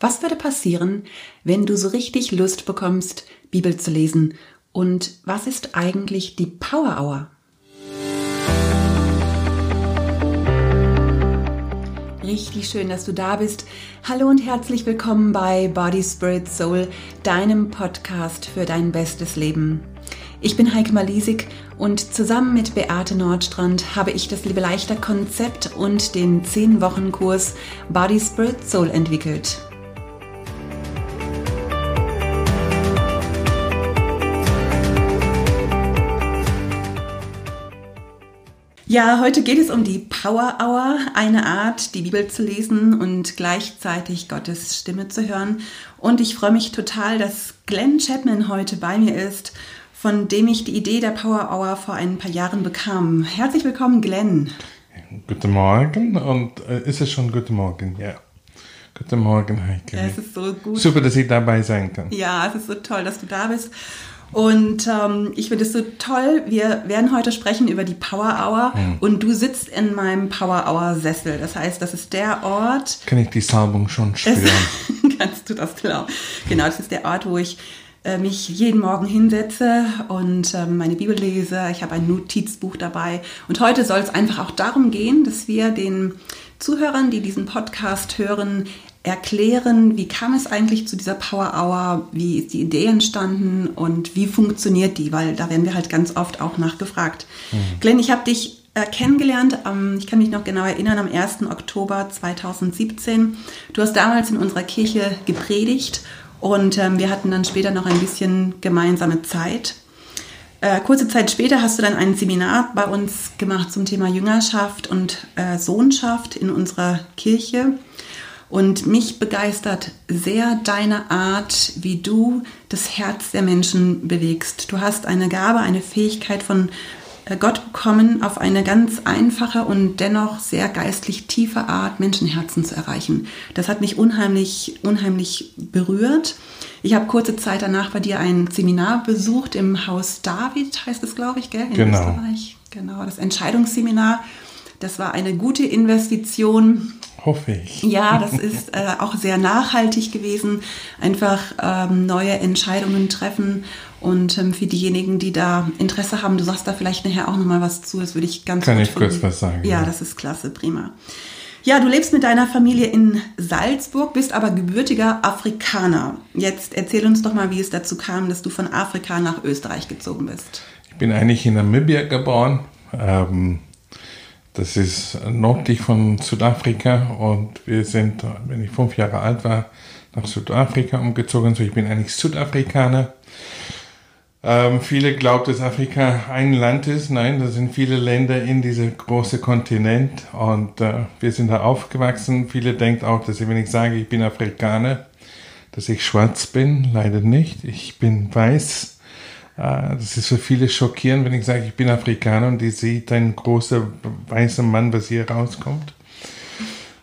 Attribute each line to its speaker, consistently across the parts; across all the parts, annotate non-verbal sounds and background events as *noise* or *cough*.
Speaker 1: Was würde passieren, wenn du so richtig Lust bekommst, Bibel zu lesen? Und was ist eigentlich die Power Hour? Richtig schön, dass du da bist. Hallo und herzlich willkommen bei Body, Spirit, Soul, deinem Podcast für dein bestes Leben. Ich bin Heike Malisik und zusammen mit Beate Nordstrand habe ich das Liebe leichter Konzept und den 10 Wochen Kurs Body, Spirit, Soul entwickelt. Ja, heute geht es um die Power Hour, eine Art, die Bibel zu lesen und gleichzeitig Gottes Stimme zu hören. Und ich freue mich total, dass Glenn Chapman heute bei mir ist, von dem ich die Idee der Power Hour vor ein paar Jahren bekam. Herzlich willkommen, Glenn.
Speaker 2: Guten Morgen und äh, ist es schon guten Morgen? Ja. Guten Morgen, Heike.
Speaker 1: Ja, es ist so gut.
Speaker 2: Super, dass ich dabei sein kann.
Speaker 1: Ja, es ist so toll, dass du da bist. Und ähm, ich finde es so toll. Wir werden heute sprechen über die Power Hour hm. und du sitzt in meinem Power Hour Sessel. Das heißt, das ist der Ort.
Speaker 2: Kann ich die Salbung schon spüren? *laughs*
Speaker 1: kannst du das glauben? Genau, das ist der Ort, wo ich äh, mich jeden Morgen hinsetze und äh, meine Bibel lese. Ich habe ein Notizbuch dabei. Und heute soll es einfach auch darum gehen, dass wir den Zuhörern, die diesen Podcast hören, erklären, wie kam es eigentlich zu dieser Power Hour, wie ist die Idee entstanden und wie funktioniert die, weil da werden wir halt ganz oft auch nachgefragt. Mhm. Glenn, ich habe dich äh, kennengelernt, ähm, ich kann mich noch genau erinnern, am 1. Oktober 2017. Du hast damals in unserer Kirche gepredigt und ähm, wir hatten dann später noch ein bisschen gemeinsame Zeit. Äh, kurze Zeit später hast du dann ein Seminar bei uns gemacht zum Thema Jüngerschaft und äh, Sohnschaft in unserer Kirche. Und mich begeistert sehr deine Art, wie du das Herz der Menschen bewegst. Du hast eine Gabe, eine Fähigkeit von äh, Gott bekommen, auf eine ganz einfache und dennoch sehr geistlich tiefe Art Menschenherzen zu erreichen. Das hat mich unheimlich, unheimlich berührt. Ich habe kurze Zeit danach bei dir ein Seminar besucht im Haus David, heißt es, glaube ich, gell? In
Speaker 2: genau.
Speaker 1: Österreich. Genau, das Entscheidungsseminar. Das war eine gute Investition.
Speaker 2: Hoffe ich.
Speaker 1: Ja, *laughs* das ist äh, auch sehr nachhaltig gewesen. Einfach ähm, neue Entscheidungen treffen. Und ähm, für diejenigen, die da Interesse haben, du sagst da vielleicht nachher auch nochmal was zu, das würde ich ganz
Speaker 2: Kann ich finden. kurz was sagen?
Speaker 1: Ja, ja, das ist klasse, prima. Ja, du lebst mit deiner Familie in Salzburg, bist aber gebürtiger Afrikaner. Jetzt erzähl uns doch mal, wie es dazu kam, dass du von Afrika nach Österreich gezogen bist.
Speaker 2: Ich bin eigentlich in Namibia geboren. Ähm, das ist nördlich von Südafrika und wir sind, wenn ich fünf Jahre alt war, nach Südafrika umgezogen. So, ich bin eigentlich Südafrikaner. Ähm, viele glauben, dass Afrika ein Land ist. Nein, das sind viele Länder in diesem großen Kontinent und äh, wir sind da aufgewachsen. Viele denken auch, dass ich, wenn ich sage, ich bin Afrikaner, dass ich schwarz bin. Leider nicht. Ich bin weiß das ist für viele schockierend, wenn ich sage, ich bin Afrikaner und die sieht ein großer weißer Mann, was hier rauskommt.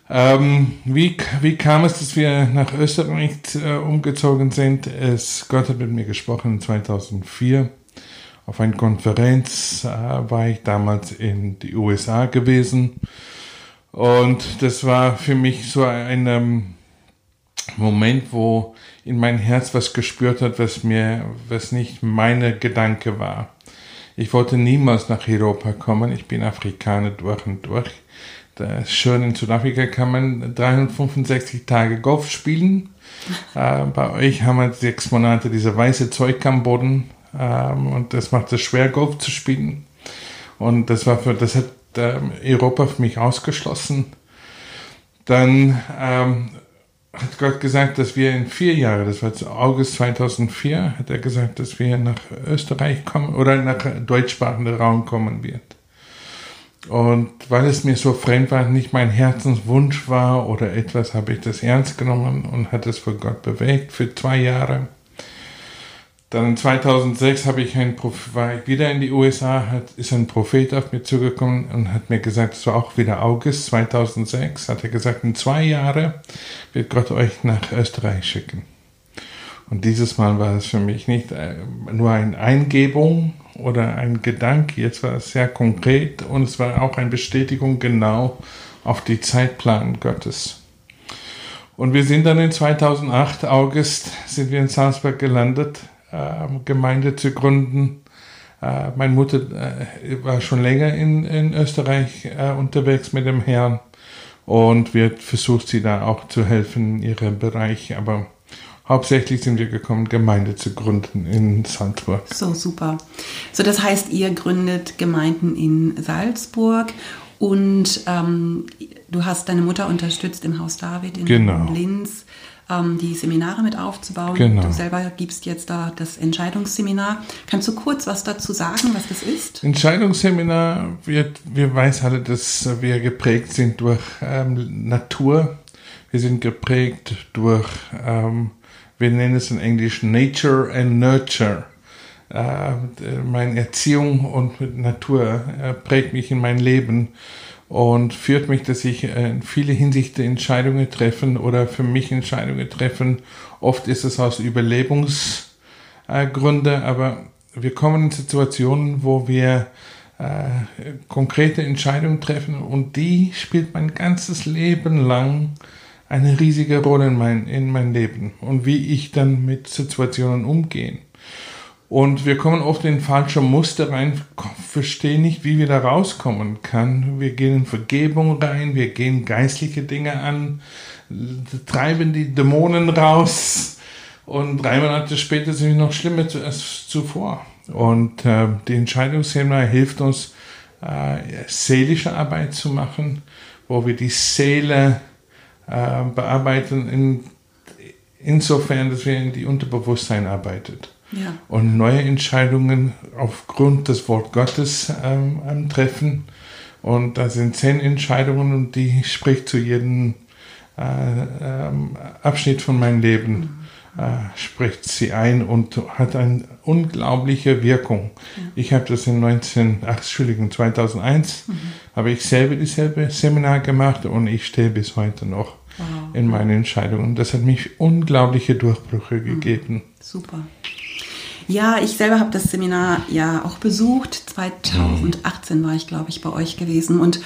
Speaker 2: Ähm, wie, wie kam es, dass wir nach Österreich äh, umgezogen sind? Es, Gott hat mit mir gesprochen 2004. Auf einer Konferenz äh, war ich damals in die USA gewesen. Und das war für mich so ein ähm, Moment, wo in mein Herz was gespürt hat, was mir, was nicht meine Gedanke war. Ich wollte niemals nach Europa kommen. Ich bin Afrikaner durch und durch. Da ist schön in Südafrika kann man 365 Tage Golf spielen. *laughs* äh, bei euch haben wir sechs Monate diese weiße Zeug am Boden ähm, und das macht es schwer, Golf zu spielen. Und das war für, das hat ähm, Europa für mich ausgeschlossen. Dann ähm, hat Gott gesagt, dass wir in vier Jahren, das war August 2004, hat er gesagt, dass wir nach Österreich kommen oder nach deutschsprachigen Raum kommen wird. Und weil es mir so fremd war, nicht mein Herzenswunsch war oder etwas, habe ich das ernst genommen und hat es für Gott bewegt für zwei Jahre. Dann 2006 habe ich ein, war ich wieder in die USA, hat, ist ein Prophet auf mir zugekommen und hat mir gesagt, es war auch wieder August 2006, hat er gesagt, in zwei Jahren wird Gott euch nach Österreich schicken. Und dieses Mal war es für mich nicht äh, nur eine Eingebung oder ein Gedanke, jetzt war es sehr konkret und es war auch eine Bestätigung genau auf die Zeitplan Gottes. Und wir sind dann in 2008, August, sind wir in Salzburg gelandet, Gemeinde zu gründen. Äh, meine Mutter äh, war schon länger in, in Österreich äh, unterwegs mit dem Herrn und wird versucht, sie da auch zu helfen in ihrem Bereich. Aber hauptsächlich sind wir gekommen, Gemeinde zu gründen in Salzburg.
Speaker 1: So, super. So, das heißt, ihr gründet Gemeinden in Salzburg und ähm, du hast deine Mutter unterstützt im Haus David in
Speaker 2: Genau.
Speaker 1: Linz, ähm, die Seminare mit aufzubauen.
Speaker 2: Genau.
Speaker 1: Du selber gibst jetzt da das Entscheidungsseminar. Kannst du kurz was dazu sagen, was das ist?
Speaker 2: Entscheidungsseminar, wir, wir weiß alle, dass wir geprägt sind durch ähm, Natur. Wir sind geprägt durch, ähm, wir nennen es in Englisch Nature and Nurture. Äh, meine Erziehung und Natur äh, prägt mich in mein Leben und führt mich, dass ich äh, in viele Hinsichten Entscheidungen treffen oder für mich Entscheidungen treffen. Oft ist es aus Überlebensgründen, aber wir kommen in Situationen, wo wir äh, konkrete Entscheidungen treffen und die spielt mein ganzes Leben lang eine riesige Rolle in mein, in mein Leben und wie ich dann mit Situationen umgehe. Und wir kommen oft in falsche Muster rein, verstehen nicht, wie wir da rauskommen kann. Wir gehen in Vergebung rein, wir gehen geistliche Dinge an, treiben die Dämonen raus und drei Monate später sind wir noch schlimmer als zuvor. Und äh, die Entscheidungsseminar hilft uns, äh, seelische Arbeit zu machen, wo wir die Seele äh, bearbeiten, in, insofern, dass wir in die Unterbewusstsein arbeitet
Speaker 1: Ja.
Speaker 2: und neue Entscheidungen aufgrund des Wort Gottes ähm, ähm, treffen. Und da sind zehn Entscheidungen und die spricht zu jedem äh, ähm, Abschnitt von meinem Leben, äh, spricht sie ein und hat eine unglaubliche Wirkung. Ich habe das in 19, ach, Entschuldigung, 2001 habe ich selber dieselbe Seminar gemacht und ich stehe bis heute noch
Speaker 1: Wow.
Speaker 2: in meinen Entscheidungen. Das hat mich unglaubliche Durchbrüche gegeben.
Speaker 1: Super. Ja, ich selber habe das Seminar ja auch besucht. 2018 war ich, glaube ich, bei euch gewesen. Und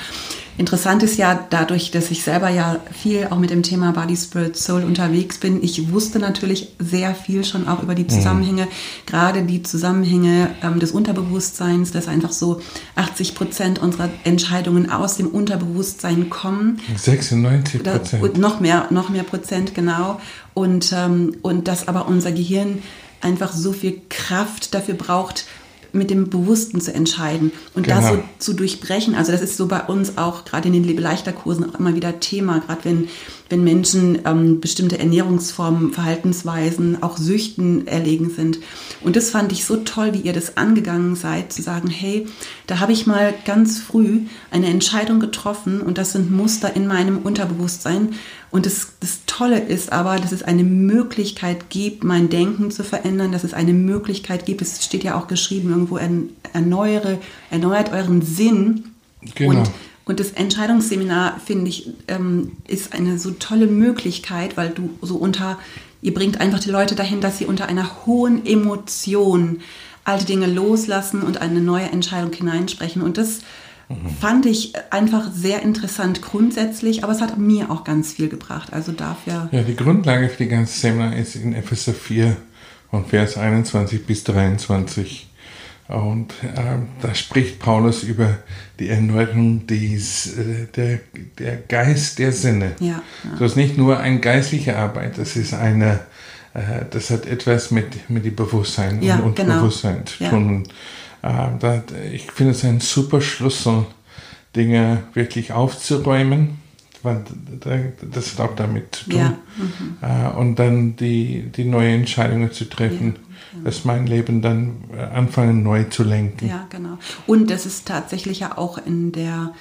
Speaker 1: interessant ist ja dadurch, dass ich selber ja viel auch mit dem Thema Body, Spirit, Soul unterwegs bin. Ich wusste natürlich sehr viel schon auch über die Zusammenhänge, gerade die Zusammenhänge ähm, des Unterbewusstseins, dass einfach so 80 Prozent unserer Entscheidungen aus dem Unterbewusstsein kommen.
Speaker 2: 96
Speaker 1: Da-
Speaker 2: Prozent.
Speaker 1: und noch mehr, noch mehr Prozent, genau. Und, ähm, und dass aber unser Gehirn einfach so viel Kraft dafür braucht, mit dem Bewussten zu entscheiden und das
Speaker 2: Genau.
Speaker 1: so zu durchbrechen. Also das ist so bei uns auch gerade in den Lebeleichter-Kursen auch immer wieder Thema, gerade wenn, wenn Menschen ähm, bestimmte Ernährungsformen, Verhaltensweisen, auch Süchten erlegen sind. Und das fand ich so toll, wie ihr das angegangen seid, zu sagen, hey, da habe ich mal ganz früh eine Entscheidung getroffen und das sind Muster in meinem Unterbewusstsein. Und das, das Tolle ist aber, dass es eine Möglichkeit gibt, mein Denken zu verändern, dass es eine Möglichkeit gibt, es steht ja auch geschrieben irgendwo, ern- erneuere, erneuert euren Sinn.
Speaker 2: Genau.
Speaker 1: Und, und das Entscheidungsseminar, finde ich, ähm, ist eine so tolle Möglichkeit, weil du so unter, ihr bringt einfach die Leute dahin, dass sie unter einer hohen Emotion alte Dinge loslassen und eine neue Entscheidung hineinsprechen. Und das fand ich einfach sehr interessant grundsätzlich, aber es hat mir auch ganz viel gebracht. Also dafür,
Speaker 2: Ja, die Grundlage für die ganze Seminar ist in Epheser 4 und Vers 21 bis 23. Und ähm, da spricht Paulus über die Erneuerung des, äh, der, der Geist der Sinne.
Speaker 1: ja, ja.
Speaker 2: Das ist nicht nur eine geistliche Arbeit, das ist eine, äh, das hat etwas mit, mit dem Bewusstsein
Speaker 1: Ja,
Speaker 2: und
Speaker 1: genau.
Speaker 2: Unterbewusstsein zu
Speaker 1: Ja.
Speaker 2: tun. Und, äh, da, ich finde es ein super Schlüssel, Dinge wirklich aufzuräumen, weil da- das hat auch damit zu tun.
Speaker 1: Ja,
Speaker 2: Äh, und dann die, die neue Entscheidungen zu treffen, dass mein Leben dann äh, anfangen neu zu lenken.
Speaker 1: Ja, genau. Und das ist tatsächlich ja auch in der,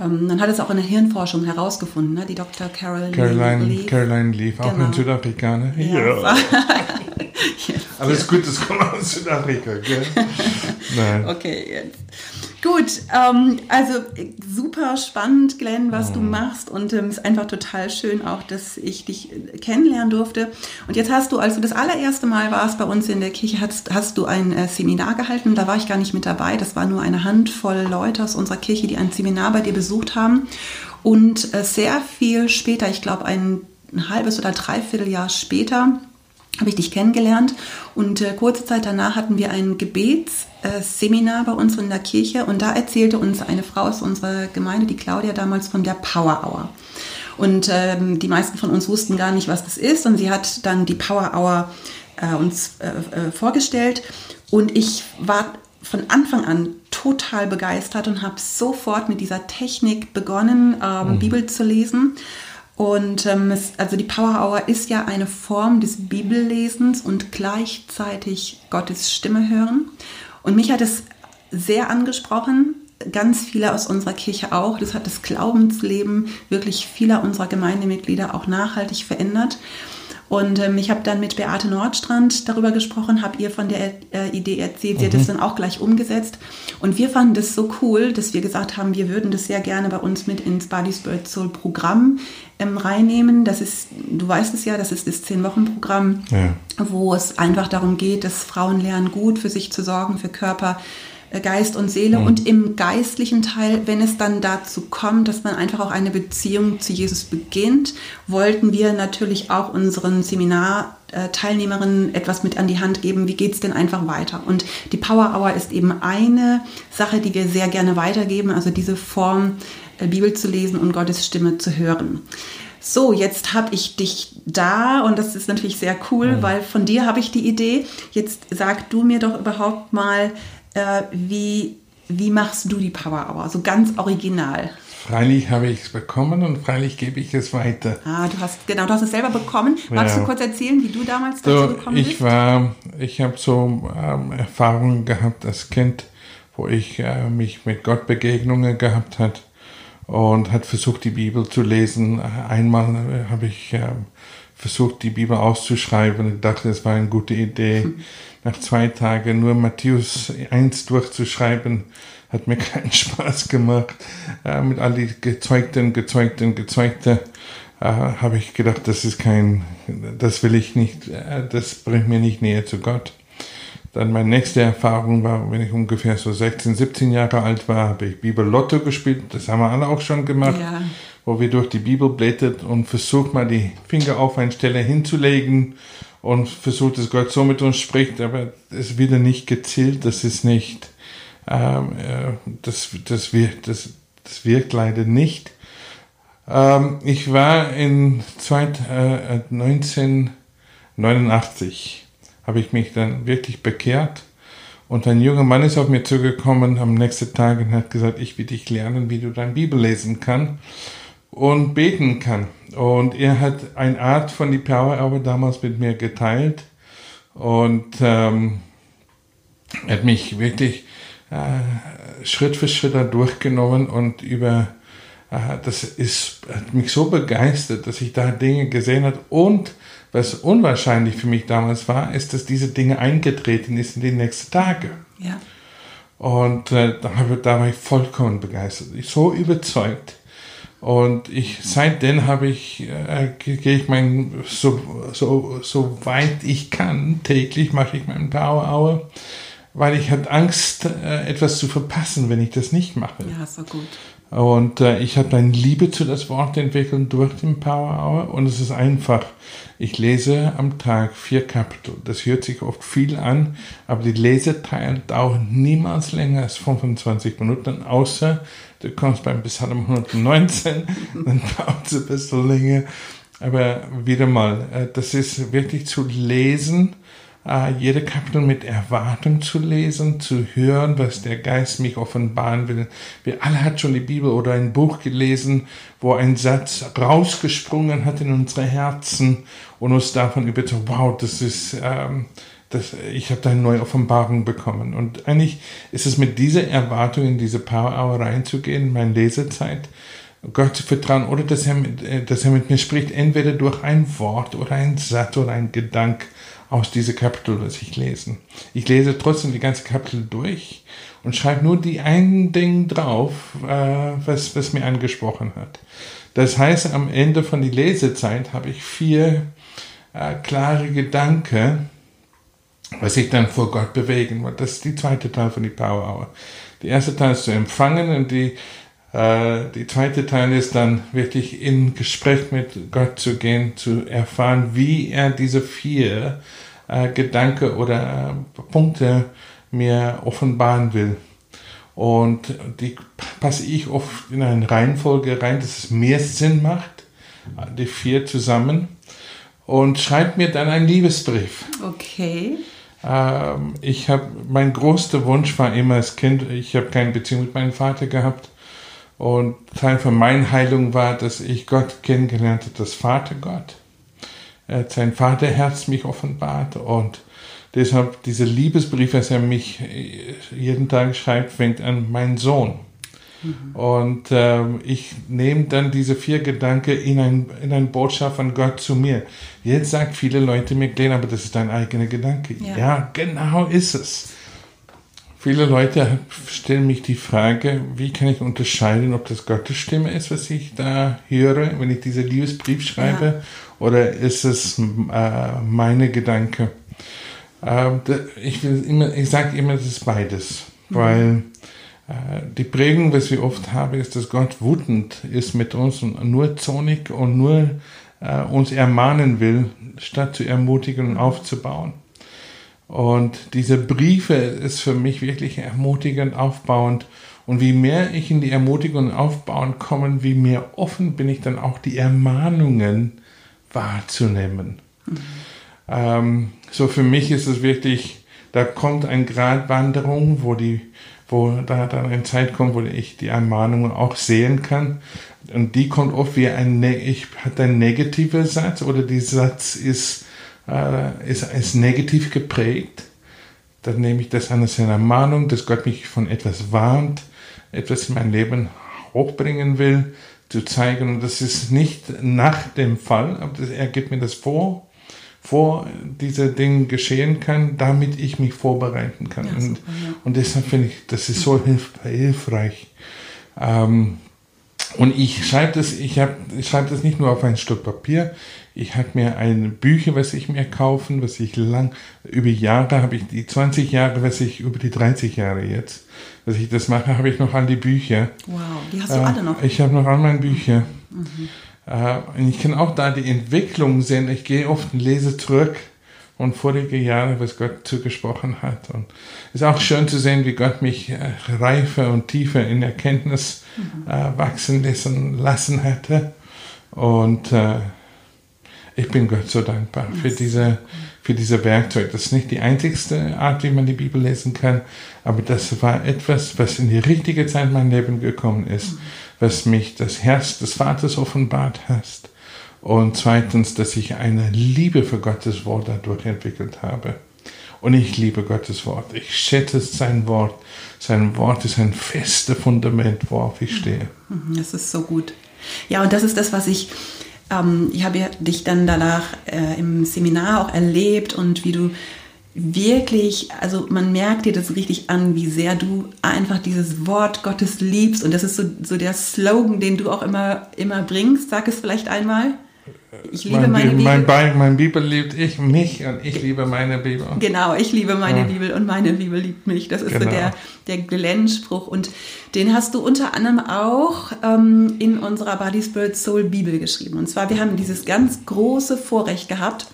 Speaker 1: ähm, man hat es auch in der Hirnforschung herausgefunden, ne? die Dr. Carol
Speaker 2: Caroline,
Speaker 1: Leaf.
Speaker 2: Caroline Leaf, auch
Speaker 1: Genau.
Speaker 2: ein Südafrikaner.
Speaker 1: Ja. *laughs* Jetzt.
Speaker 2: Alles gut, das kommt aus Südafrika, gell? Nein.
Speaker 1: Okay, jetzt. Gut, ähm, also äh, super spannend, Glenn, was du machst und ähm, es ist einfach total schön auch, dass ich dich äh, kennenlernen durfte. Und jetzt hast du, als du das allererste Mal warst bei uns in der Kirche, hast, hast du ein äh, Seminar gehalten. Da war ich gar nicht mit dabei. Das war nur eine Handvoll Leute aus unserer Kirche, die ein Seminar bei dir besucht haben. Und äh, sehr viel später, ich glaube ein ein halbes oder dreiviertel Jahr später habe ich dich kennengelernt und äh, kurze Zeit danach hatten wir ein Gebetsseminar bei uns in der Kirche und da erzählte uns eine Frau aus unserer Gemeinde, die Claudia damals von der Power Hour. Und ähm, die meisten von uns wussten gar nicht, was das ist und sie hat dann die Power Hour äh, uns äh, äh vorgestellt und ich war von Anfang an total begeistert und habe sofort mit dieser Technik begonnen, ähm, mhm. Bibel zu lesen. Und ähm, es, also die Power Hour ist ja eine Form des Bibellesens und gleichzeitig Gottes Stimme hören. Und mich hat es sehr angesprochen, ganz viele aus unserer Kirche auch. Das hat das Glaubensleben wirklich vieler unserer Gemeindemitglieder auch nachhaltig verändert. Und ähm, ich habe dann mit Beate Nordstrand darüber gesprochen, habe ihr von der äh, Idee erzählt. Sie mhm. hat das dann auch gleich umgesetzt. Und wir fanden das so cool, dass wir gesagt haben, wir würden das sehr gerne bei uns mit ins Body Spirit Soul Programm ähm, reinnehmen. Das ist, du weißt es ja, das ist das Zehn-Wochen-Programm, ja. wo es einfach darum geht, dass Frauen lernen, gut für sich zu sorgen, für Körper, Geist und Seele mhm. und im geistlichen Teil, wenn es dann dazu kommt, dass man einfach auch eine Beziehung zu Jesus beginnt, wollten wir natürlich auch unseren Seminarteilnehmerinnen etwas mit an die Hand geben, wie geht es denn einfach weiter. Und die Power Hour ist eben eine Sache, die wir sehr gerne weitergeben, also diese Form, äh, Bibel zu lesen und Gottes Stimme zu hören. So, jetzt habe ich dich da und das ist natürlich sehr cool, mhm. weil von dir habe ich die Idee. Jetzt sag du mir doch überhaupt mal, äh, wie, wie machst du die Power Hour? So ganz original.
Speaker 2: Freilich habe ich es bekommen und freilich gebe ich es weiter.
Speaker 1: Ah, du hast genau, du hast es selber bekommen. Magst ja. du kurz erzählen, wie du damals
Speaker 2: dazu so, gekommen ich bist? Ich war, ich habe so ähm, Erfahrungen gehabt als Kind, wo ich äh, mich mit Gott Begegnungen gehabt hat und hat versucht, die Bibel zu lesen. Einmal äh, habe ich äh, versucht, die Bibel auszuschreiben und dachte, es war eine gute Idee. Hm nach zwei Tagen nur Matthäus 1 durchzuschreiben, hat mir *laughs* keinen Spaß gemacht. Äh, mit all die gezeugten, gezeugten, gezeugten äh, habe ich gedacht, das ist kein, das will ich nicht, äh, das bringt mir nicht näher zu Gott. Dann meine nächste Erfahrung war, wenn ich ungefähr so 16, 17 Jahre alt war, habe ich Bibel Lotto gespielt. Das haben wir alle auch schon gemacht. Ja. Wo wir durch die Bibel blättert und versucht mal die Finger auf eine Stelle hinzulegen und versucht, dass Gott so mit uns spricht, aber es wird nicht gezielt, das ist nicht, ähm, äh, das, das, wirkt, das, das wirkt leider nicht. Ähm, ich war in zweit, äh, 1989, habe ich mich dann wirklich bekehrt und ein junger Mann ist auf mir zugekommen am nächsten Tag und hat gesagt, ich will dich lernen, wie du deine Bibel lesen kannst und beten kann. Und er hat eine Art von die Power aber damals mit mir geteilt und ähm, hat mich wirklich äh, Schritt für Schritt da durchgenommen und über äh, das ist hat mich so begeistert, dass ich da Dinge gesehen habe und was unwahrscheinlich für mich damals war, ist, dass diese Dinge eingetreten ist in die nächsten Tage. Ja. Und äh, da, da war ich vollkommen begeistert. Ich so überzeugt, und ich, seitdem habe ich, äh, gehe ich mein, so, so, so weit ich kann, täglich mache ich meinen Power Hour, weil ich hatte Angst, äh, etwas zu verpassen, wenn ich das nicht mache.
Speaker 1: Ja, so gut.
Speaker 2: Und äh, ich habe eine Liebe zu das Wort entwickelt durch den Power Hour und es ist einfach. Ich lese am Tag vier Kapitel. Das hört sich oft viel an, aber die Leseteile dauern niemals länger als 25 Minuten, außer du kommst beim Psalm 119, *laughs* dann dauert es ein bisschen länger. Aber wieder mal, äh, das ist wirklich zu lesen äh, jede Kapitel mit Erwartung zu lesen, zu hören, was der Geist mich offenbaren will. Wir alle hat schon die Bibel oder ein Buch gelesen, wo ein Satz rausgesprungen hat in unsere Herzen und uns davon überzeugt, wow, das ist, ähm, das, ich habe da eine neue Offenbarung bekommen. Und eigentlich ist es mit dieser Erwartung in diese Power Hour reinzugehen, in meine Lesezeit, Gott zu vertrauen oder dass er, mit, äh, dass er mit mir spricht, entweder durch ein Wort oder ein Satz oder ein Gedanke aus diesem Kapitel, das ich lese. Ich lese trotzdem die ganze Kapitel durch und schreibe nur die einen Ding drauf, äh, was, was mir angesprochen hat. Das heißt, am Ende von die Lesezeit habe ich vier äh, klare Gedanken, was ich dann vor Gott bewegen will. Das ist die zweite Teil von die Power Hour. Die erste Teil ist zu empfangen und die Äh, die zweite Teil ist dann wirklich in Gespräch mit Gott zu gehen, zu erfahren, wie er diese vier äh, Gedanken oder äh, Punkte mir offenbaren will. Und die passe ich oft in eine Reihenfolge rein, dass es mehr Sinn macht, die vier zusammen. Und schreibt mir dann einen Liebesbrief.
Speaker 1: Okay.
Speaker 2: Ähm, ich habe, mein größter Wunsch war immer als Kind, ich habe keine Beziehung mit meinem Vater gehabt. Und Teil von meiner Heilung war, dass ich Gott kennengelernt habe, das Vater Gott. Er hat sein Vaterherz mich offenbart und deshalb dieser Liebesbrief, was er mich äh, jeden Tag schreibt, fängt an, mein Sohn. Mhm. Und ähm, ich nehme dann diese vier Gedanken in ein, in ein Botschaft von Gott zu mir. Jetzt sagt viele Leute mir, Glenn, aber das ist dein eigener Gedanke. Ja. ja, genau ist es. Viele Leute stellen mich die Frage, wie kann ich unterscheiden, ob das Gottes Stimme ist, was ich da höre, wenn ich diesen Liebesbrief schreibe, ja. oder ist es äh, meine Gedanke? Äh, ich ich sage immer, das ist beides, mhm. weil die Prägung, was wir oft haben, ist, dass Gott wutend ist mit uns und nur zornig und nur äh, uns ermahnen will, statt zu ermutigen und aufzubauen. Und diese Briefe ist für mich wirklich ermutigend, aufbauend. Und wie mehr ich in die Ermutigung und Aufbauen komme, wie mehr offen bin ich dann auch die Ermahnungen wahrzunehmen. Mhm. Ähm, so für mich ist es wirklich, da kommt eine Gratwanderung, wo die, wo da dann eine Zeit kommt, wo ich die Ermahnungen auch sehen kann. Und die kommt oft wie ein, ich hat ein negativer Satz oder der Satz ist äh, ist, ist negativ geprägt, dann nehme ich das an als eine Mahnung, dass Gott mich von etwas warnt, etwas in mein Leben hochbringen will, zu zeigen. Und das ist nicht nach dem Fall, aber das, er gibt mir das vor, vor diese Dinge geschehen kann, damit ich mich vorbereiten kann. Ja, und, ja. und, deshalb finde ich, das ist so hilf, hilfreich. Ähm, und ich schreibe das, ich habe, ich schreibe das nicht nur auf ein Stück Papier, ich habe mir ein Bücher, was ich mir kaufen, was ich lang, über Jahre habe ich die 20 Jahre, was ich über die 30 Jahre jetzt, was ich das mache, habe ich noch all die Bücher.
Speaker 1: Wow, die hast du äh, alle noch?
Speaker 2: Ich habe noch all meine Bücher. Mhm. Äh, und ich kann auch da die Entwicklung sehen. Ich gehe oft und lese zurück und vorige Jahre, was Gott zugesprochen hat. Und es ist auch schön zu sehen, wie Gott mich äh, reifer und tiefer in Erkenntnis mhm. äh, wachsen lassen, lassen hatte. Und äh, ich bin Gott so dankbar für diese, für diese Werkzeug. Das ist nicht die einzigste Art, wie man die Bibel lesen kann, aber das war etwas, was in die richtige Zeit in mein Leben gekommen ist, was mich das Herz des Vaters offenbart hat. Und zweitens, dass ich eine Liebe für Gottes Wort dadurch entwickelt habe. Und ich liebe Gottes Wort. Ich schätze sein Wort. Sein Wort ist ein festes Fundament, worauf ich stehe.
Speaker 1: Mhm, das ist so gut. Ja, und das ist das, was ich ähm, ich habe ja dich dann danach äh, im Seminar auch erlebt und wie du wirklich, also man merkt dir das richtig an, wie sehr du einfach dieses Wort Gottes liebst und das ist so, so der Slogan, den du auch immer, immer bringst. Sag es vielleicht einmal.
Speaker 2: Ich liebe mein, meine Bibel. Mein, Bibel. mein Bibel liebt ich mich und ich liebe meine Bibel.
Speaker 1: Genau, ich liebe meine ja. Bibel und meine Bibel liebt mich. Das ist genau. so der, der Glenn-Spruch. Und den hast du unter anderem auch ähm, in unserer Body Spirit Soul Bibel geschrieben. Und zwar, wir haben dieses ganz große Vorrecht gehabt,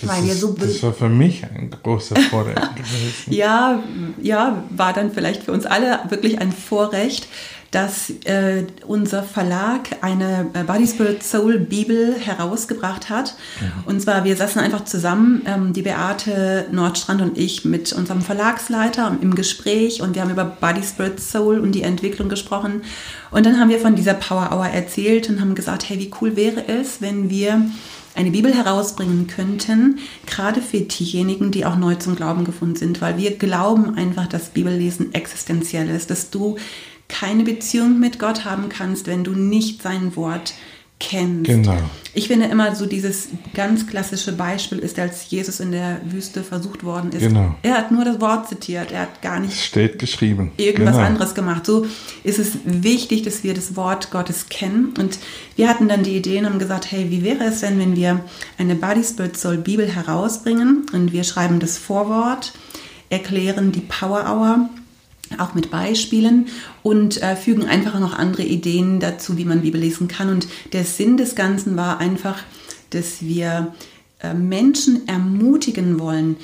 Speaker 2: das, weil wir so das war für mich ein großer Vorrecht. *laughs*
Speaker 1: ja, ja, war dann vielleicht für uns alle wirklich ein Vorrecht, dass äh, unser Verlag eine äh, Body Spirit Soul Bibel herausgebracht hat. Ja. Und zwar, wir saßen einfach zusammen, ähm, die Beate Nordstrand und ich, mit unserem Verlagsleiter im Gespräch und wir haben über Body Spirit Soul und die Entwicklung gesprochen. Und dann haben wir von dieser Power Hour erzählt und haben gesagt, hey, wie cool wäre es, wenn wir eine Bibel herausbringen könnten, gerade für diejenigen, die auch neu zum Glauben gefunden sind, weil wir glauben einfach, dass Bibellesen existenziell ist, dass du keine Beziehung mit Gott haben kannst, wenn du nicht sein Wort kennst. Genau. Ich finde immer so dieses ganz klassische Beispiel ist, als Jesus in der Wüste versucht worden ist. Genau. Er hat nur das Wort zitiert, er hat gar nicht
Speaker 2: es steht geschrieben.
Speaker 1: irgendwas genau. anderes gemacht. So ist es wichtig, dass wir das Wort Gottes kennen. Und wir hatten dann die Idee und haben gesagt, hey, wie wäre es denn, wenn wir eine Body Spirit Soul Bibel herausbringen und wir schreiben das Vorwort, erklären die Power Hour auch mit Beispielen und äh, fügen einfach noch andere Ideen dazu, wie man Bibel lesen kann. Und der Sinn des Ganzen war einfach, dass wir äh, Menschen ermutigen wollen,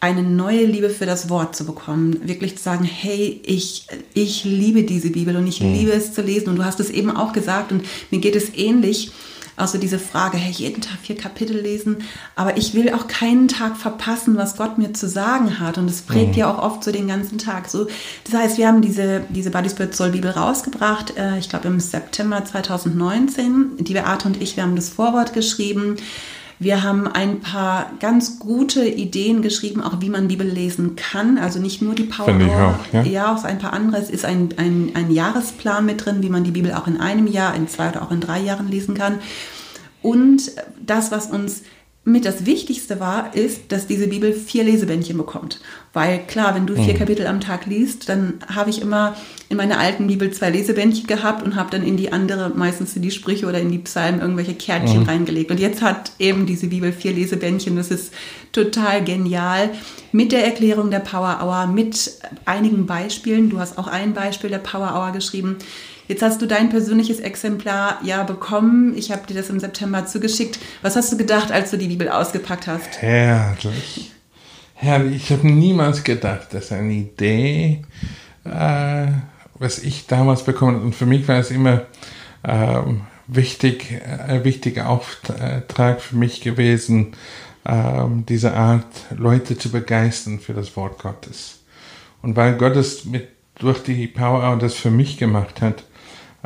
Speaker 1: eine neue Liebe für das Wort zu bekommen. Wirklich zu sagen, hey, ich, ich liebe diese Bibel und ich mhm. liebe es zu lesen. Und du hast es eben auch gesagt und mir geht es ähnlich. Also diese Frage, hey, jeden Tag vier Kapitel lesen, aber ich will auch keinen Tag verpassen, was Gott mir zu sagen hat. Und es prägt mhm. ja auch oft so den ganzen Tag. So, das heißt, wir haben diese, diese Body Spirit Soul Bibel rausgebracht, äh, ich glaube im September 2019. Die Beate und ich, wir haben das Vorwort geschrieben. Wir haben ein paar ganz gute Ideen geschrieben, auch wie man Bibel lesen kann. Also nicht nur die Power Hour, auch, ja. ja, auch ein paar andere. Es ist ein, ein, ein Jahresplan mit drin, wie man die Bibel auch in einem Jahr, in zwei oder auch in drei Jahren lesen kann. Und das, was uns mit das Wichtigste war, ist, dass diese Bibel vier Lesebändchen bekommt. Weil klar, wenn du vier mhm. Kapitel am Tag liest, dann habe ich immer in meiner alten Bibel zwei Lesebändchen gehabt und habe dann in die andere, meistens in die Sprüche oder in die Psalmen, irgendwelche Kärtchen mhm. reingelegt. Und jetzt hat eben diese Bibel vier Lesebändchen. Das ist total genial. Mit der Erklärung der Power Hour, mit einigen Beispielen. Du hast auch ein Beispiel der Power Hour geschrieben. Jetzt hast du dein persönliches Exemplar ja bekommen. Ich habe dir das im September zugeschickt. Was hast du gedacht, als du die Bibel ausgepackt hast?
Speaker 2: Herrlich. Herrlich. Ich habe niemals gedacht, dass eine Idee, äh, was ich damals bekommen habe, und für mich war es immer äh, wichtig, ein wichtiger Auftrag für mich gewesen, äh, diese Art, Leute zu begeistern für das Wort Gottes. Und weil Gott es mit, durch die Power das für mich gemacht hat,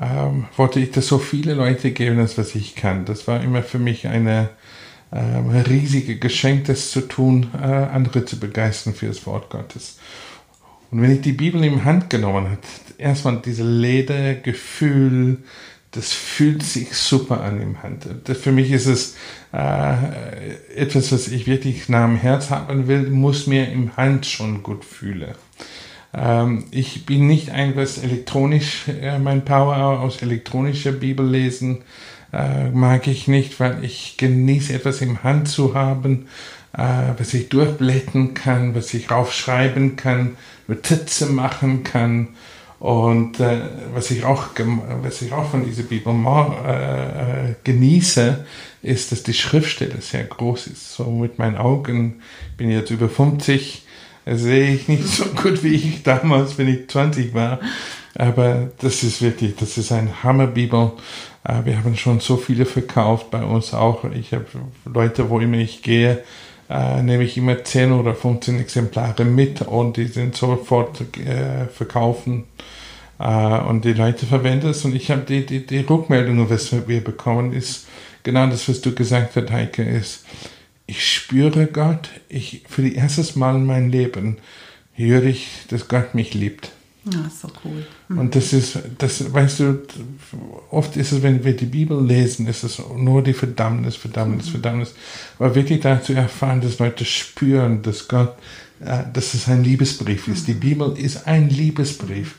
Speaker 2: ähm, wollte ich das so viele Leute geben, als was ich kann. Das war immer für mich eine ähm, riesige Geschenk, das zu tun, äh, andere zu begeistern für das Wort Gottes. Und wenn ich die Bibel in Hand genommen habe, erstmal diese Ledergefühl, das fühlt sich super an im Hand. Für mich ist es äh, etwas, was ich wirklich nah am Herz haben will, muss mir im Hand schon gut fühlen. Ähm, ich bin nicht ein, was elektronisch, äh, mein Power aus elektronischer Bibel lesen äh, mag ich nicht, weil ich genieße etwas im Hand zu haben, äh, was ich durchblättern kann, was ich raufschreiben kann, Notizen machen kann. Und äh, was, ich auch, was ich auch von dieser Bibel äh, äh, genieße, ist, dass die Schriftstelle sehr groß ist. So mit meinen Augen, ich bin jetzt über 50, sehe ich nicht so gut wie ich damals, wenn ich 20 war. Aber das ist wirklich, das ist ein Hammerbibel. Äh, wir haben schon so viele verkauft bei uns auch. Ich habe Leute, wo immer ich gehe, äh, nehme ich immer 10 oder 15 Exemplare mit und die sind sofort äh, verkaufen. Äh, und die Leute verwenden es. Und ich habe die, die, die Rückmeldungen, was wir bekommen, ist genau das, was du gesagt hast, Heike, ist, ich spüre Gott, ich, für die erstes Mal in meinem Leben höre ich, dass Gott mich liebt.
Speaker 1: Ja, ist so cool.
Speaker 2: Mhm. Und das ist, das, weißt du, oft ist es, wenn wir die Bibel lesen, ist es nur die Verdammnis, Verdammnis, mhm. Verdammnis. Aber wirklich dazu erfahren, dass Leute spüren, dass Gott, äh, dass es ein Liebesbrief ist. Mhm. Die Bibel ist ein Liebesbrief.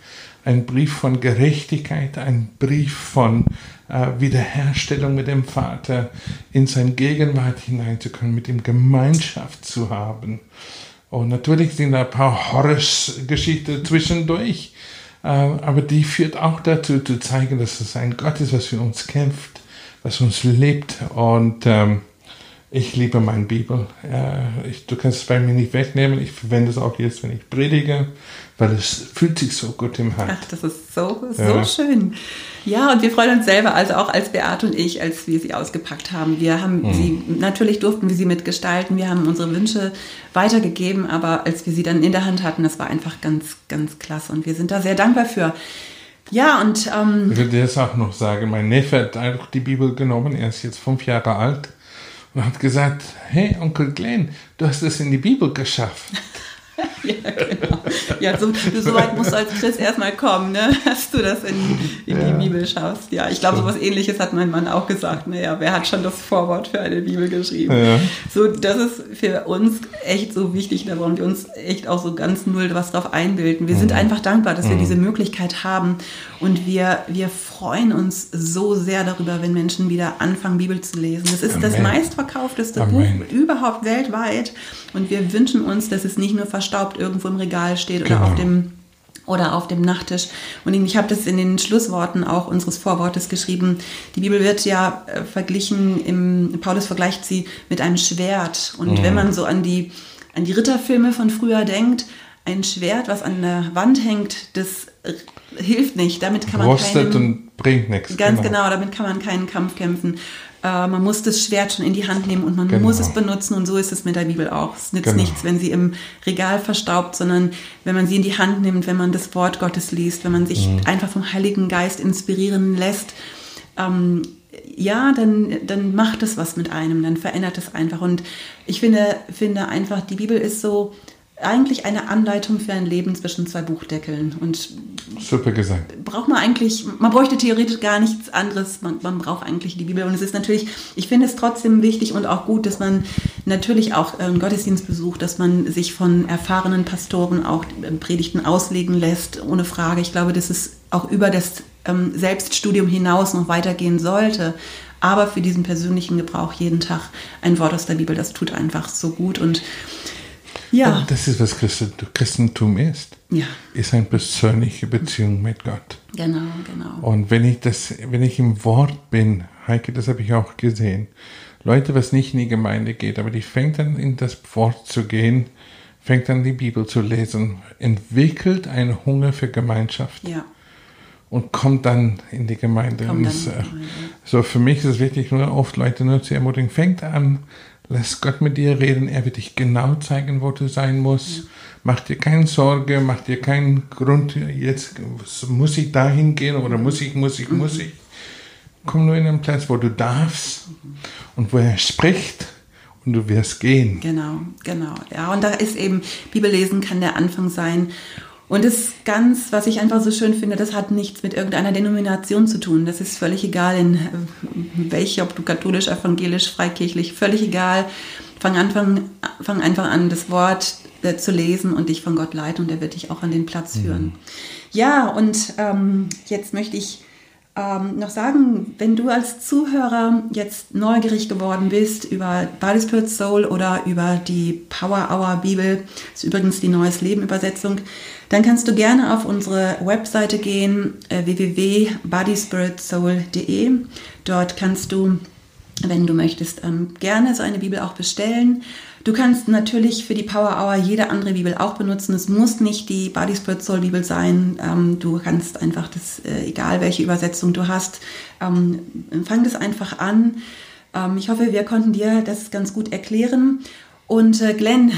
Speaker 2: Ein Brief von Gerechtigkeit, ein Brief von äh, Wiederherstellung mit dem Vater, in sein Gegenwart hineinzukommen, mit ihm Gemeinschaft zu haben. Und natürlich sind da ein paar Horrors-Geschichten zwischendurch, äh, aber die führt auch dazu, zu zeigen, dass es ein Gott ist, was für uns kämpft, was uns lebt. Und ähm, ich liebe meine Bibel. Äh, ich, du kannst es bei mir nicht wegnehmen. Ich verwende es auch jetzt, wenn ich predige, weil es fühlt sich so gut im Hand.
Speaker 1: Ach, das ist so, so ja. schön. Ja, und wir freuen uns selber, also auch als Beate und ich, als wir sie ausgepackt haben. Wir haben mhm. sie, natürlich durften wir sie mitgestalten, wir haben unsere Wünsche weitergegeben, aber als wir sie dann in der Hand hatten, das war einfach ganz, ganz klasse und wir sind da sehr dankbar für. Ja, und. Ähm,
Speaker 2: ich würde jetzt auch noch sagen, mein Neffe hat einfach die Bibel genommen, er ist jetzt fünf Jahre alt und hat gesagt, hey Onkel Glenn, du hast es in die Bibel geschafft. *laughs*
Speaker 1: ja, genau. Ja, so, so weit musst du als Chris erstmal kommen, ne? *laughs* dass du das in, in ja. die Bibel schaust. Ja, ich glaube, so was ähnliches hat mein Mann auch gesagt. Naja, wer hat schon das Vorwort für eine Bibel geschrieben? Ja. So, das ist für uns echt so wichtig. Da wollen wir uns echt auch so ganz null was drauf einbilden. Wir mhm. sind einfach dankbar, dass wir mhm. diese Möglichkeit haben. Und wir, wir freuen uns so sehr darüber, wenn Menschen wieder anfangen, Bibel zu lesen. Das ist Amen. das meistverkaufteste Amen. Buch überhaupt weltweit. Und wir wünschen uns, dass es nicht nur verstaubt irgendwo im Regal steht oder genau. auf dem oder auf dem Nachttisch. Und ich habe das in den Schlussworten auch unseres Vorwortes geschrieben. Die Bibel wird ja äh, verglichen, im, Paulus vergleicht sie mit einem Schwert. Und mhm. wenn man so an die, an die Ritterfilme von früher denkt, ein Schwert, was an der Wand hängt, das hilft nicht. Damit kann man
Speaker 2: Rostet keinen, und bringt nichts.
Speaker 1: Ganz genau. genau, damit kann man keinen Kampf kämpfen. Äh, man muss das Schwert schon in die Hand nehmen und man genau. muss es benutzen und so ist es mit der Bibel auch. Es nützt genau. nichts, wenn sie im Regal verstaubt, sondern wenn man sie in die Hand nimmt, wenn man das Wort Gottes liest, wenn man sich mhm. einfach vom Heiligen Geist inspirieren lässt. Ähm, ja, dann, dann macht es was mit einem, dann verändert es einfach. Und ich finde, finde einfach, die Bibel ist so, eigentlich eine Anleitung für ein Leben zwischen zwei Buchdeckeln. Und
Speaker 2: Super gesagt.
Speaker 1: Braucht man eigentlich, man bräuchte theoretisch gar nichts anderes. Man, man braucht eigentlich die Bibel. Und es ist natürlich, ich finde es trotzdem wichtig und auch gut, dass man natürlich auch einen Gottesdienst besucht, dass man sich von erfahrenen Pastoren auch Predigten auslegen lässt, ohne Frage. Ich glaube, dass es auch über das ähm, Selbststudium hinaus noch weitergehen sollte. Aber für diesen persönlichen Gebrauch jeden Tag ein Wort aus der Bibel, das tut einfach so gut. Und
Speaker 2: ja. Das ist, was Christentum ist. Ja. Ist eine persönliche Beziehung mit Gott.
Speaker 1: Genau, genau.
Speaker 2: Und wenn ich das, wenn ich im Wort bin, Heike, das habe ich auch gesehen. Leute, was nicht in die Gemeinde geht, aber die fängt dann in das Wort zu gehen, fängt dann die Bibel zu lesen, entwickelt einen Hunger für Gemeinschaft. Ja. Und kommt dann in die Gemeinde. Kommt dann in die Gemeinde. So für mich ist es wichtig, nur oft Leute nur zu ermutigen, fängt an, Lass Gott mit dir reden. Er wird dich genau zeigen, wo du sein musst. Ja. Mach dir keine Sorge, mach dir keinen Grund, jetzt muss ich dahin gehen oder muss ich, muss ich, muss ich. Komm nur in einen Platz, wo du darfst und wo er spricht und du wirst gehen.
Speaker 1: Genau, genau. Ja, und da ist eben, Bibellesen kann der Anfang sein. Und das ganz, was ich einfach so schön finde, das hat nichts mit irgendeiner Denomination zu tun. Das ist völlig egal, in äh, welche, ob du katholisch, evangelisch, freikirchlich, völlig egal. Fang, Anfang, fang einfach an, das Wort äh, zu lesen und dich von Gott leiten und er wird dich auch an den Platz führen. Mhm. Ja, und ähm, jetzt möchte ich ähm, noch sagen, wenn du als Zuhörer jetzt neugierig geworden bist über Body Spirit Soul oder über die Power Hour Bibel, das ist übrigens die Neues Leben Übersetzung, dann kannst du gerne auf unsere Webseite gehen, äh, www.bodyspiritsoul.de. Dort kannst du, wenn du möchtest, ähm, gerne so eine Bibel auch bestellen. Du kannst natürlich für die Power Hour jede andere Bibel auch benutzen. Es muss nicht die Body Spirit Soul Bibel sein. Ähm, du kannst einfach das, äh, egal welche Übersetzung du hast, ähm, fang das einfach an. Ähm, ich hoffe, wir konnten dir das ganz gut erklären. Und äh, Glenn,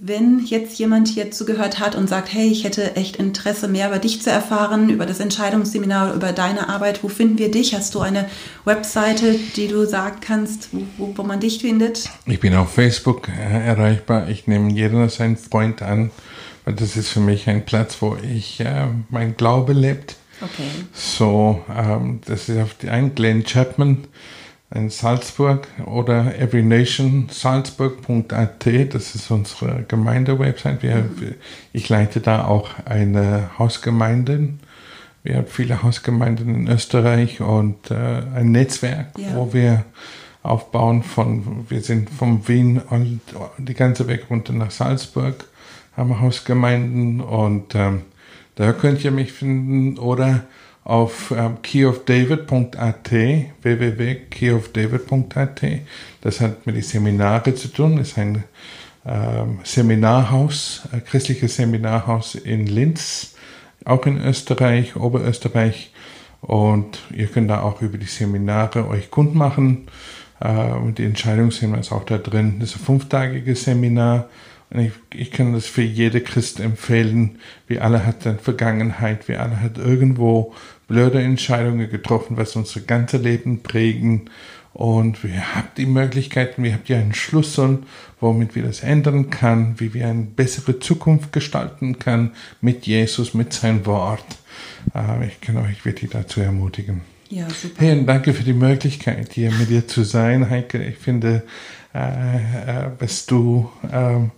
Speaker 1: wenn jetzt jemand hier zugehört hat und sagt, hey, ich hätte echt Interesse, mehr über dich zu erfahren, über das Entscheidungsseminar, über deine Arbeit, wo finden wir dich? Hast du eine Webseite, die du sagen kannst, wo, wo man dich findet?
Speaker 2: Ich bin auf Facebook äh, erreichbar. Ich nehme jeden als einen Freund an, weil das ist für mich ein Platz, wo ich äh, mein Glaube lebt. Okay. So, ähm, das ist auf die einen Glenn Chapman Salzburg oder everynationsalzburg.at, das ist unsere Gemeindewebsite. Wir. Ich leite da auch eine Hausgemeinde. Wir haben viele Hausgemeinden in Österreich und äh, ein Netzwerk, ja. wo wir aufbauen von, wir sind von Wien und die ganze Weg runter nach Salzburg, haben Hausgemeinden und ähm, da könnt ihr mich finden oder auf ähm, keyofdavid.at, www.keyofdavid.at. Das hat mit den Seminare zu tun. Das ist ein ähm, Seminarhaus, ein christliches Seminarhaus in Linz, auch in Österreich, Oberösterreich. Und ihr könnt da auch über die Seminare euch kundmachen. Äh, und die Entscheidungsseminar ist auch da drin. Das ist ein fünftagiges Seminar ich, ich kann das für jede Christ empfehlen. Wir alle hat eine Vergangenheit, wir alle hat irgendwo blöde Entscheidungen getroffen, was unser ganzes Leben prägen. Und wir haben die Möglichkeiten, wir haben ja einen Schlüssel, womit wir das ändern kann, wie wir eine bessere Zukunft gestalten kann mit Jesus, mit seinem Wort. Äh, ich kann euch wirklich dazu ermutigen. Ja, super. Hey, danke für die Möglichkeit, hier mit dir zu sein, Heike. Ich finde, äh, äh, was du ähm,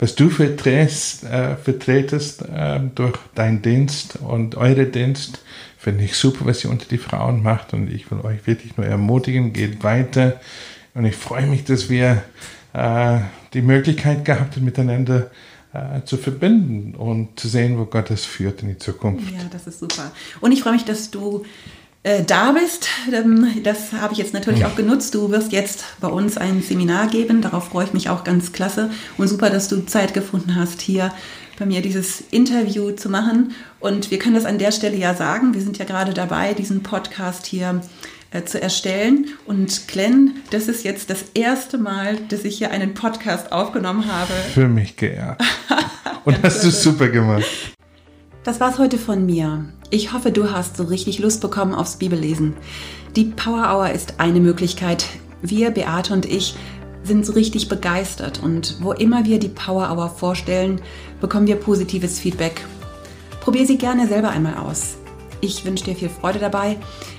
Speaker 2: was du vertretest, äh, vertretest äh, durch deinen Dienst und eure Dienst, finde ich super, was ihr unter die Frauen macht und ich will euch wirklich nur ermutigen, geht weiter und ich freue mich, dass wir äh, die Möglichkeit gehabt haben, miteinander äh, zu verbinden und zu sehen, wo Gott es führt in die Zukunft.
Speaker 1: Ja, das ist super. Und ich freue mich, dass du äh, da bist. Ähm, das habe ich jetzt natürlich auch genutzt. Du wirst jetzt bei uns ein Seminar geben. Darauf freue ich mich auch ganz klasse. Und super, dass du Zeit gefunden hast, hier bei mir dieses Interview zu machen. Und wir können das an der Stelle ja sagen. Wir sind ja gerade dabei, diesen Podcast hier äh, zu erstellen. Und Glenn, das ist jetzt das erste Mal, dass ich hier einen Podcast aufgenommen habe.
Speaker 2: Für mich geehrt. *laughs* Und hast du super gemacht.
Speaker 1: Das war's heute von mir. Ich hoffe, du hast so richtig Lust bekommen aufs Bibellesen. Die Power Hour ist eine Möglichkeit. Wir, Beate und ich, sind so richtig begeistert und wo immer wir die Power Hour vorstellen, bekommen wir positives Feedback. Probier sie gerne selber einmal aus. Ich wünsche dir viel Freude dabei,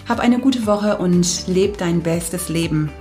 Speaker 1: hab eine gute Woche und leb dein bestes Leben.